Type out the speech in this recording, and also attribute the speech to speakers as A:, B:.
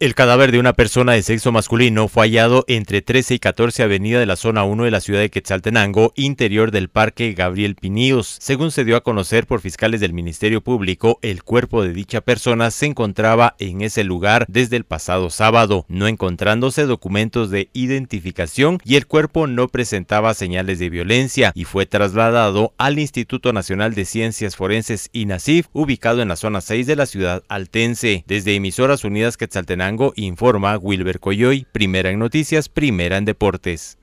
A: El cadáver de una persona de sexo masculino fue hallado entre 13 y 14 Avenida de la Zona 1 de la ciudad de Quetzaltenango, interior del Parque Gabriel Piníos. Según se dio a conocer por fiscales del Ministerio Público, el cuerpo de dicha persona se encontraba en ese lugar desde el pasado sábado, no encontrándose documentos de identificación y el cuerpo no presentaba señales de violencia y fue trasladado al Instituto Nacional de Ciencias Forenses INACIF, ubicado en la zona 6 de la ciudad altense. Desde Emisoras Unidas Quetzaltenango informa Wilber Coyoy, primera en noticias, primera en deportes.